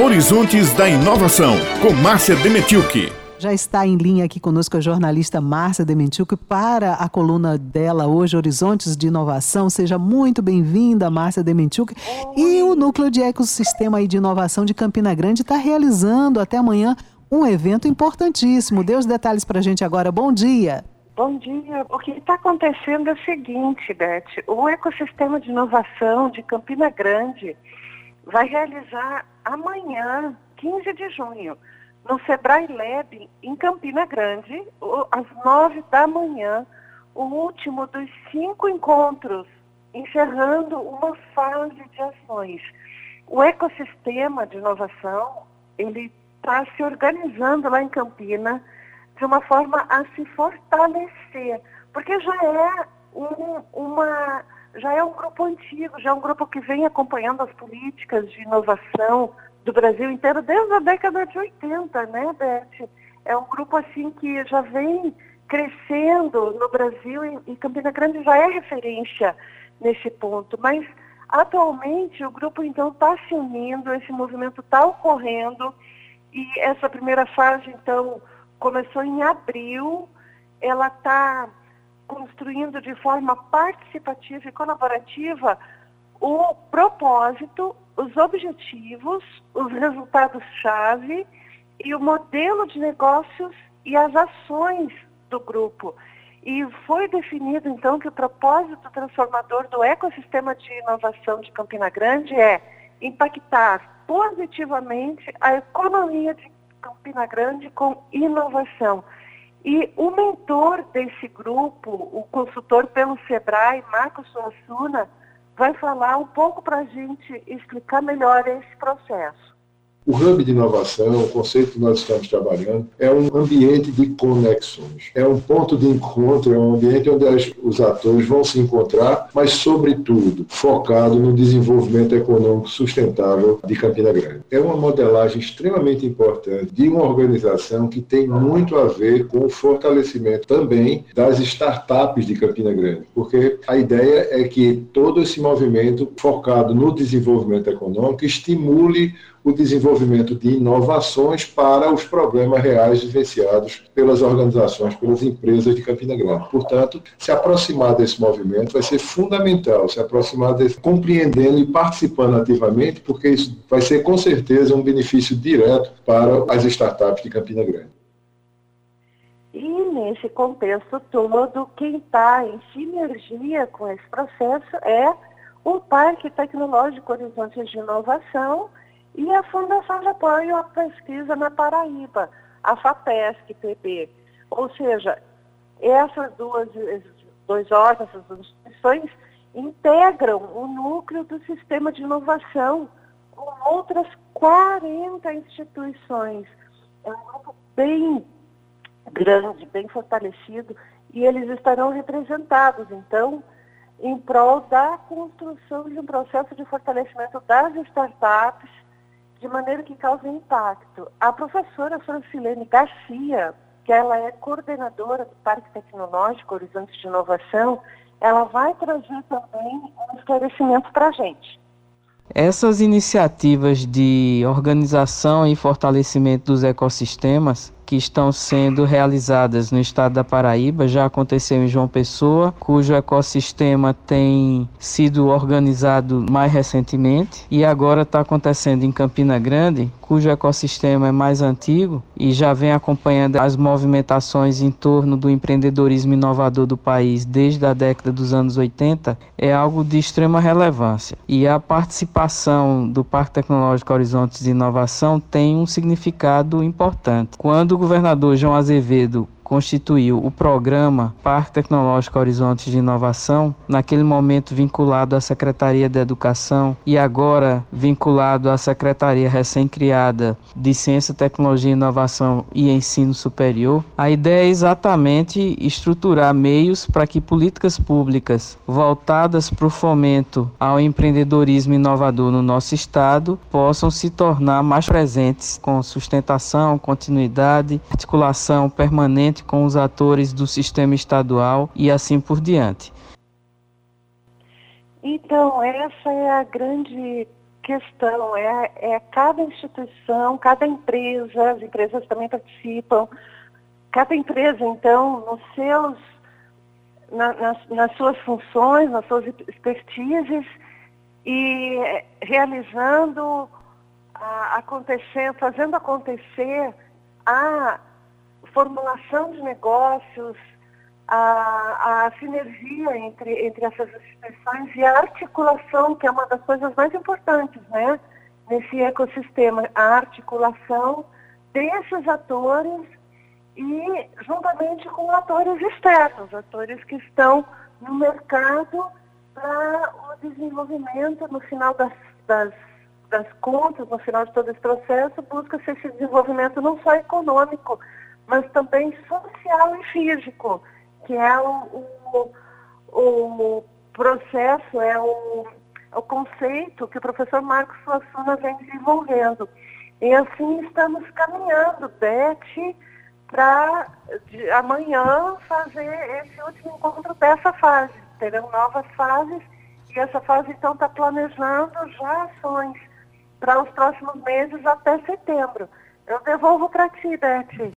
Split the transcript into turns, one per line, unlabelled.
Horizontes da Inovação, com Márcia Demetilke.
Já está em linha aqui conosco a jornalista Márcia Dementilke para a coluna dela hoje, Horizontes de Inovação. Seja muito bem-vinda, Márcia Dementilke. E o Núcleo de Ecossistema de Inovação de Campina Grande está realizando até amanhã um evento importantíssimo. Dê os detalhes para a gente agora. Bom dia.
Bom dia. O que está acontecendo é o seguinte, Beth. O Ecossistema de Inovação de Campina Grande vai realizar amanhã, 15 de junho, no Sebrae Lab, em Campina Grande, às nove da manhã, o último dos cinco encontros, encerrando uma fase de ações. O ecossistema de inovação, ele está se organizando lá em Campina de uma forma a se fortalecer, porque já é um, uma já é um grupo antigo, já é um grupo que vem acompanhando as políticas de inovação do Brasil inteiro desde a década de 80, né, Beth? É um grupo assim que já vem crescendo no Brasil e, e Campina Grande já é referência nesse ponto. Mas atualmente o grupo então está se unindo, esse movimento está ocorrendo e essa primeira fase então começou em abril, ela está construindo de forma participativa e colaborativa o propósito, os objetivos, os resultados-chave e o modelo de negócios e as ações do grupo. E foi definido, então, que o propósito transformador do ecossistema de inovação de Campina Grande é impactar positivamente a economia de Campina Grande com inovação. E o mentor desse grupo, o consultor pelo SEBRAE, Marcos Suassuna, vai falar um pouco para a gente explicar melhor esse processo.
O hub de inovação, o conceito que nós estamos trabalhando, é um ambiente de conexões. É um ponto de encontro, é um ambiente onde as, os atores vão se encontrar, mas, sobretudo, focado no desenvolvimento econômico sustentável de Campina Grande. É uma modelagem extremamente importante de uma organização que tem muito a ver com o fortalecimento também das startups de Campina Grande, porque a ideia é que todo esse movimento focado no desenvolvimento econômico estimule o desenvolvimento de inovações para os problemas reais vivenciados pelas organizações, pelas empresas de Campina Grande. Portanto, se aproximar desse movimento vai ser fundamental, se aproximar desse, compreendendo e participando ativamente, porque isso vai ser com certeza um benefício direto para as startups de Campina Grande.
E nesse contexto todo, quem está em sinergia com esse processo é o Parque Tecnológico Horizontes de Inovação, e a Fundação de Apoio à Pesquisa na Paraíba, a FAPESC-PB. Ou seja, essas duas dois órgãos, essas duas instituições, integram o núcleo do sistema de inovação com outras 40 instituições. É um grupo bem grande, bem fortalecido, e eles estarão representados, então, em prol da construção de um processo de fortalecimento das startups de maneira que cause impacto. A professora Francilene Garcia, que ela é coordenadora do Parque Tecnológico Horizontes de Inovação, ela vai trazer também um esclarecimento para a gente.
Essas iniciativas de organização e fortalecimento dos ecossistemas que estão sendo realizadas no estado da Paraíba, já aconteceu em João Pessoa, cujo ecossistema tem sido organizado mais recentemente, e agora está acontecendo em Campina Grande, cujo ecossistema é mais antigo e já vem acompanhando as movimentações em torno do empreendedorismo inovador do país desde a década dos anos 80, é algo de extrema relevância. E a participação do Parque Tecnológico Horizontes de Inovação tem um significado importante. Quando governador João Azevedo constituiu o programa Parque Tecnológico Horizontes de Inovação, naquele momento vinculado à Secretaria de Educação e agora vinculado à Secretaria recém-criada de Ciência, Tecnologia, Inovação e Ensino Superior. A ideia é exatamente estruturar meios para que políticas públicas voltadas para o fomento ao empreendedorismo inovador no nosso estado possam se tornar mais presentes com sustentação, continuidade, articulação permanente com os atores do sistema estadual e assim por diante.
Então, essa é a grande questão, é, é cada instituição, cada empresa, as empresas também participam, cada empresa, então, nos seus, na, nas, nas suas funções, nas suas expertises, e realizando, a, acontecendo, fazendo acontecer a formulação de negócios, a, a sinergia entre, entre essas instituições e a articulação, que é uma das coisas mais importantes, né? Nesse ecossistema, a articulação desses atores e juntamente com atores externos, atores que estão no mercado para o desenvolvimento, no final das, das, das contas, no final de todo esse processo, busca-se esse desenvolvimento não só econômico, mas também social e físico que é o, o, o processo, é o, o conceito que o professor Marcos Suassuna vem desenvolvendo. E assim estamos caminhando, Beth, para amanhã fazer esse último encontro dessa fase. Terão novas fases e essa fase então está planejando já ações para os próximos meses até setembro. Eu devolvo para ti, Beth.